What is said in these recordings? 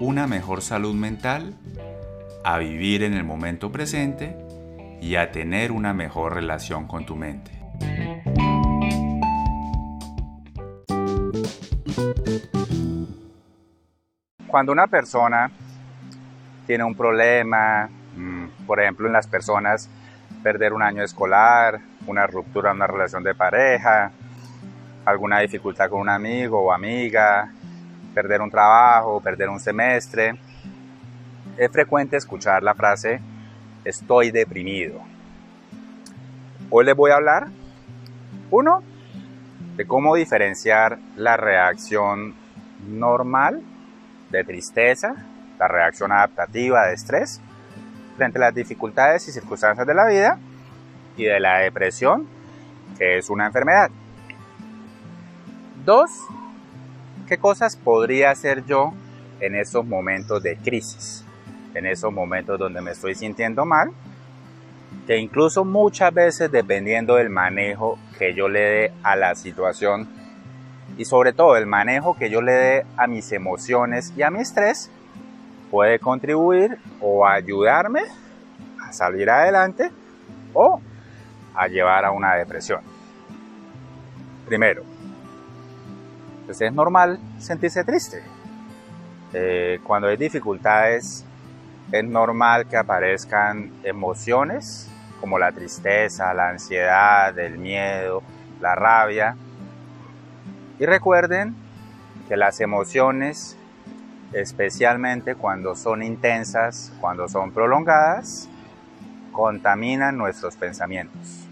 una mejor salud mental, a vivir en el momento presente y a tener una mejor relación con tu mente. Cuando una persona tiene un problema, mm, por ejemplo en las personas, perder un año escolar, una ruptura en una relación de pareja, alguna dificultad con un amigo o amiga, perder un trabajo, perder un semestre, es frecuente escuchar la frase estoy deprimido. Hoy les voy a hablar, uno, de cómo diferenciar la reacción normal de tristeza, la reacción adaptativa de estrés, frente a las dificultades y circunstancias de la vida, y de la depresión, que es una enfermedad. Dos, ¿Qué cosas podría hacer yo en esos momentos de crisis? En esos momentos donde me estoy sintiendo mal, que incluso muchas veces dependiendo del manejo que yo le dé a la situación y sobre todo el manejo que yo le dé a mis emociones y a mi estrés, puede contribuir o ayudarme a salir adelante o a llevar a una depresión. Primero, pues es normal sentirse triste. Eh, cuando hay dificultades, es normal que aparezcan emociones como la tristeza, la ansiedad, el miedo, la rabia. Y recuerden que las emociones, especialmente cuando son intensas, cuando son prolongadas, contaminan nuestros pensamientos.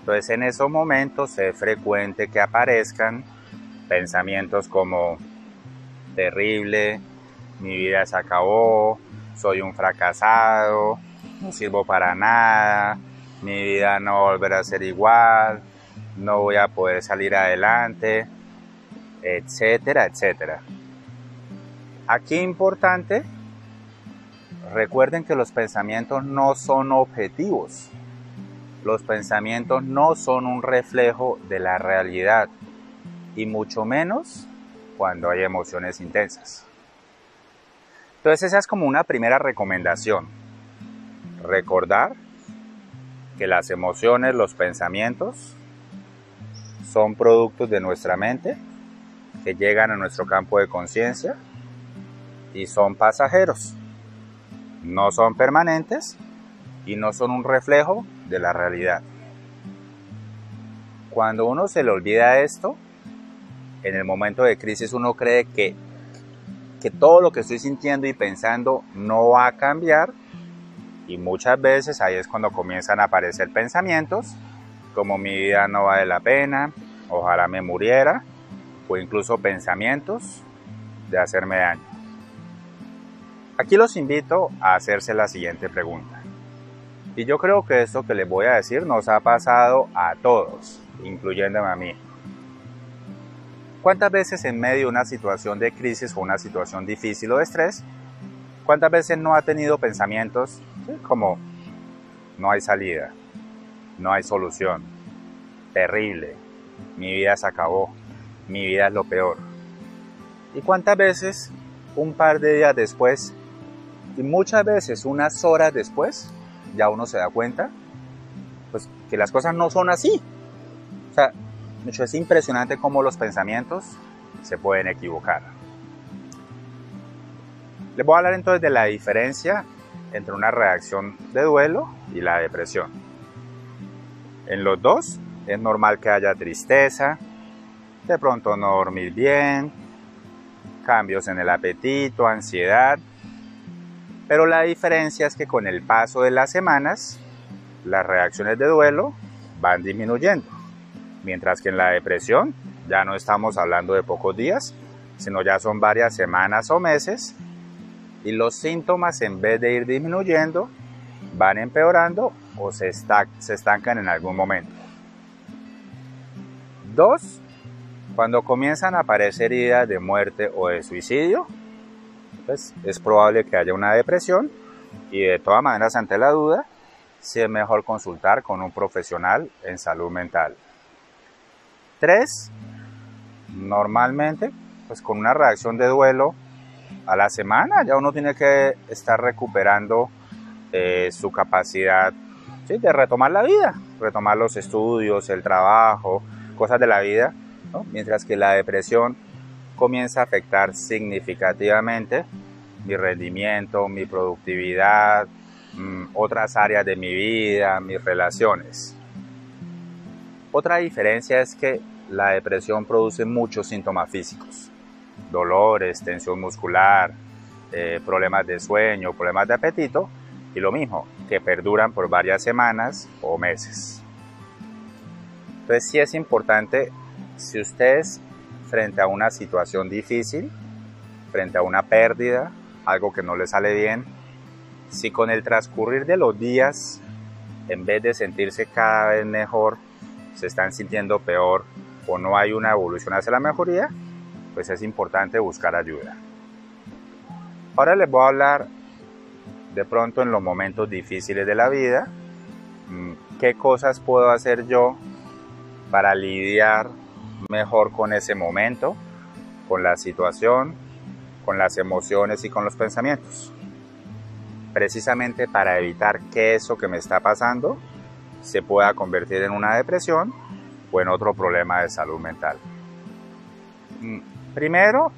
Entonces en esos momentos es frecuente que aparezcan pensamientos como terrible, mi vida se acabó, soy un fracasado, no sirvo para nada, mi vida no volverá a ser igual, no voy a poder salir adelante, etcétera, etcétera. Aquí importante, recuerden que los pensamientos no son objetivos. Los pensamientos no son un reflejo de la realidad y mucho menos cuando hay emociones intensas. Entonces esa es como una primera recomendación. Recordar que las emociones, los pensamientos son productos de nuestra mente que llegan a nuestro campo de conciencia y son pasajeros. No son permanentes y no son un reflejo de la realidad. Cuando uno se le olvida esto, en el momento de crisis uno cree que, que todo lo que estoy sintiendo y pensando no va a cambiar y muchas veces ahí es cuando comienzan a aparecer pensamientos como mi vida no vale la pena, ojalá me muriera o incluso pensamientos de hacerme daño. Aquí los invito a hacerse la siguiente pregunta. Y yo creo que esto que les voy a decir nos ha pasado a todos, incluyéndome a mí. ¿Cuántas veces en medio de una situación de crisis o una situación difícil o de estrés, cuántas veces no ha tenido pensamientos como no hay salida, no hay solución, terrible, mi vida se acabó, mi vida es lo peor? ¿Y cuántas veces un par de días después y muchas veces unas horas después ya uno se da cuenta pues que las cosas no son así? O sea, es impresionante cómo los pensamientos se pueden equivocar. Les voy a hablar entonces de la diferencia entre una reacción de duelo y la depresión. En los dos es normal que haya tristeza, de pronto no dormir bien, cambios en el apetito, ansiedad, pero la diferencia es que con el paso de las semanas, las reacciones de duelo van disminuyendo. Mientras que en la depresión ya no estamos hablando de pocos días, sino ya son varias semanas o meses y los síntomas en vez de ir disminuyendo, van empeorando o se, estancan en algún momento. Dos, cuando comienzan a aparecer heridas de muerte o de suicidio, pues es probable que haya una depresión y de todas maneras ante la duda, sí es mejor consultar con un profesional en salud mental. Tres, normalmente, pues con una reacción de duelo a la semana, ya uno tiene que estar recuperando eh, su capacidad de retomar la vida, retomar los estudios, el trabajo, cosas de la vida, mientras que la depresión comienza a afectar significativamente mi rendimiento, mi productividad, mm, otras áreas de mi vida, mis relaciones. Otra diferencia es que la depresión produce muchos síntomas físicos, dolores, tensión muscular, eh, problemas de sueño, problemas de apetito y lo mismo, que perduran por varias semanas o meses. Entonces sí es importante, si ustedes frente a una situación difícil, frente a una pérdida, algo que no les sale bien, si con el transcurrir de los días, en vez de sentirse cada vez mejor, se están sintiendo peor o no hay una evolución hacia la mejoría, pues es importante buscar ayuda. Ahora les voy a hablar de pronto en los momentos difíciles de la vida, mm, qué cosas puedo hacer yo para lidiar mejor con ese momento, con la situación, con las emociones y con los pensamientos. Precisamente para evitar que eso que me está pasando se pueda convertir en una depresión o en otro problema de salud mental. Mm, primero,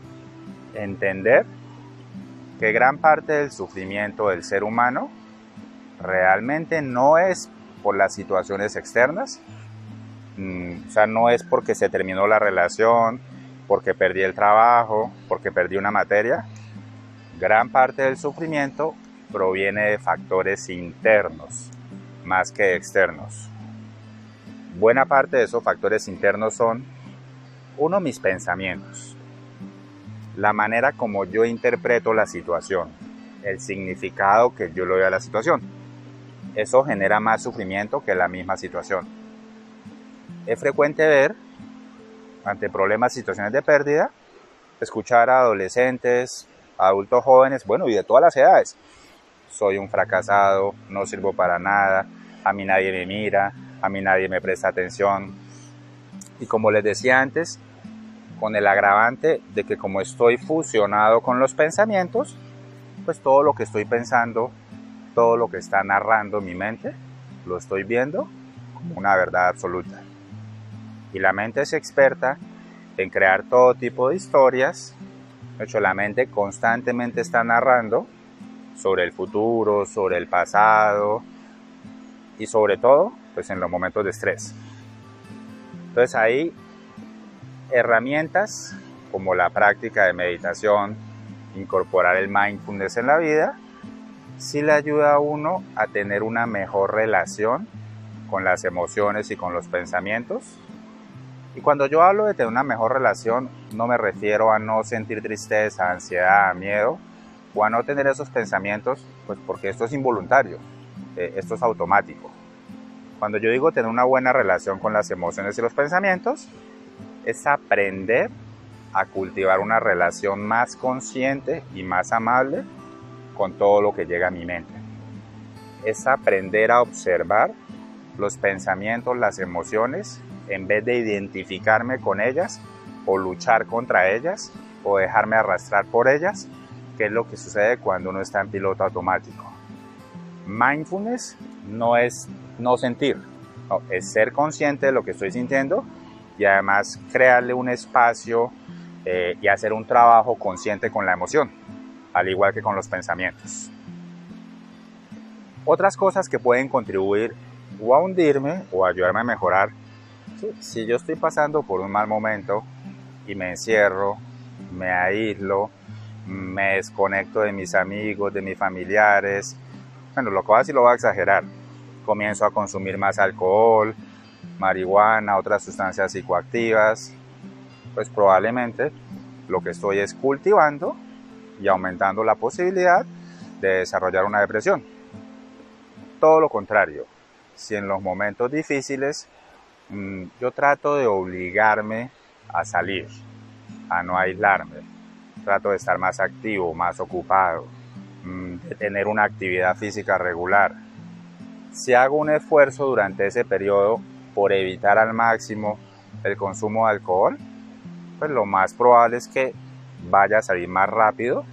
entender que gran parte del sufrimiento del ser humano realmente no es por las situaciones externas, mm, o sea, no es porque se terminó la relación, porque perdí el trabajo, porque perdí una materia. Gran parte del sufrimiento proviene de factores internos más que externos. Buena parte de esos factores internos son, uno, mis pensamientos, la manera como yo interpreto la situación, el significado que yo le doy a la situación. Eso genera más sufrimiento que la misma situación. Es frecuente ver, ante problemas, situaciones de pérdida, escuchar a adolescentes, adultos jóvenes, bueno, y de todas las edades. Soy un fracasado, no sirvo para nada, a mí nadie me mira, a mí nadie me presta atención. Y como les decía antes, con el agravante de que como estoy fusionado con los pensamientos, pues todo lo que estoy pensando, todo lo que está narrando mi mente, lo estoy viendo como una verdad absoluta. Y la mente es experta en crear todo tipo de historias. De hecho, la mente constantemente está narrando sobre el futuro, sobre el pasado y sobre todo, pues en los momentos de estrés. Entonces ahí herramientas como la práctica de meditación, incorporar el mindfulness en la vida, sí le ayuda a uno a tener una mejor relación con las emociones y con los pensamientos. Y cuando yo hablo de tener una mejor relación, no me refiero a no sentir tristeza, ansiedad, miedo, o a no tener esos pensamientos, pues porque esto es involuntario, eh, esto es automático. Cuando yo digo tener una buena relación con las emociones y los pensamientos, es aprender a cultivar una relación más consciente y más amable con todo lo que llega a mi mente. Es aprender a observar los pensamientos, las emociones, en vez de identificarme con ellas o luchar contra ellas o dejarme arrastrar por ellas, que es lo que sucede cuando uno está en piloto automático. Mindfulness no es no sentir, es ser consciente de lo que estoy sintiendo y además crearle un espacio eh, y hacer un trabajo consciente con la emoción, al igual que con los pensamientos. Otras cosas que pueden contribuir o a hundirme o ayudarme a mejorar, si yo estoy pasando por un mal momento y me encierro, me aíslo, me desconecto de mis amigos, de mis familiares, bueno, lo decir lo voy a exagerar, comienzo a consumir más alcohol, marihuana, otras sustancias psicoactivas, pues probablemente lo que estoy es cultivando y aumentando la posibilidad de desarrollar una depresión. Todo lo contrario, si en los momentos difíciles mm, yo trato de obligarme a salir, a no aislarme, trato de estar más activo, más ocupado, mm, de tener una actividad física regular. Si hago un esfuerzo durante ese periodo por evitar al máximo el consumo de alcohol, pues lo más probable es que vaya a salir más rápido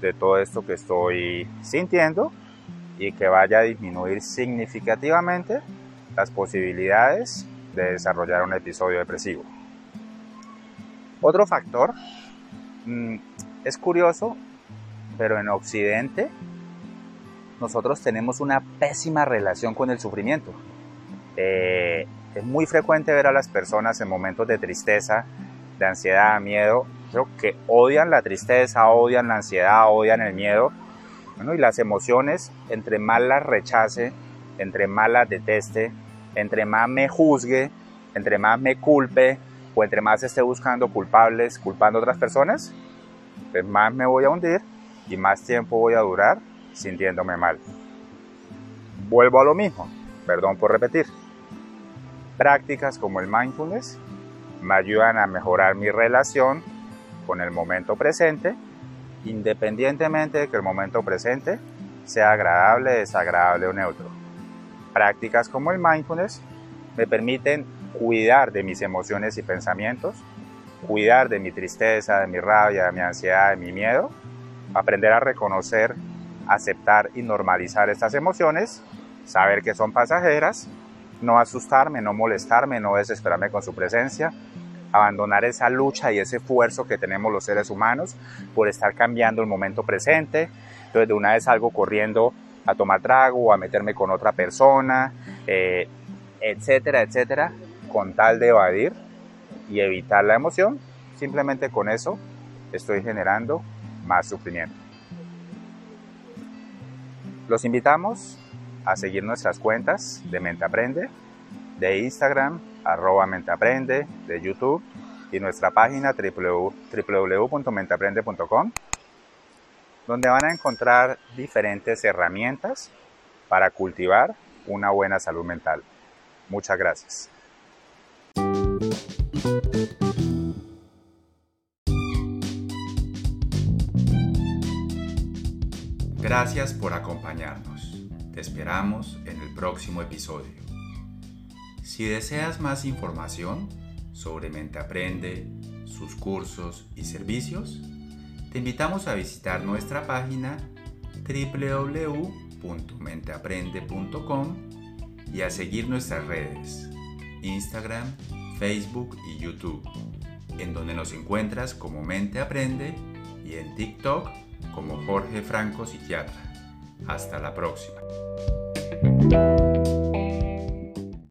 de todo esto que estoy sintiendo y que vaya a disminuir significativamente las posibilidades de desarrollar un episodio depresivo. Otro factor mm, es curioso, pero en Occidente nosotros tenemos una pésima relación con el sufrimiento. Eh, es muy frecuente ver a las personas en momentos de tristeza, de ansiedad, miedo, creo que odian la tristeza, odian la ansiedad, odian el miedo. y las emociones, entre más las rechace, entre más las deteste, entre más me juzgue, entre más me culpe o entre más esté buscando culpables, culpando a otras personas, pues más me voy a hundir y más tiempo voy a durar sintiéndome mal. Vuelvo a lo mismo, perdón por repetir. Prácticas como el mindfulness me ayudan a mejorar mi relación con el momento presente, independientemente de que el momento presente sea agradable, desagradable o neutro. Prácticas como el mindfulness me permiten cuidar de mis emociones y pensamientos, cuidar de mi tristeza, de mi rabia, de mi ansiedad, de mi miedo, aprender a reconocer, aceptar y normalizar estas emociones, saber que son pasajeras, no asustarme, no molestarme, no desesperarme con su presencia, abandonar esa lucha y ese esfuerzo que tenemos los seres humanos por estar cambiando el momento presente. Entonces de una vez salgo corriendo a tomar trago o a meterme con otra persona, eh, etcétera, etcétera, con tal de evadir y evitar la emoción. Simplemente con eso estoy generando más sufrimiento. Los invitamos a seguir nuestras cuentas de Mente Aprende, de Instagram, arroba Menteaprende, de YouTube y nuestra página www.menteaprende.com, donde van a encontrar diferentes herramientas para cultivar una buena salud mental. Muchas gracias. Gracias por acompañarnos. Te esperamos en el próximo episodio. Si deseas más información sobre Mente Aprende, sus cursos y servicios, te invitamos a visitar nuestra página www.menteaprende.com y a seguir nuestras redes, Instagram, Facebook y YouTube, en donde nos encuentras como Mente Aprende y en TikTok como Jorge Franco Psiquiatra. Hasta la próxima.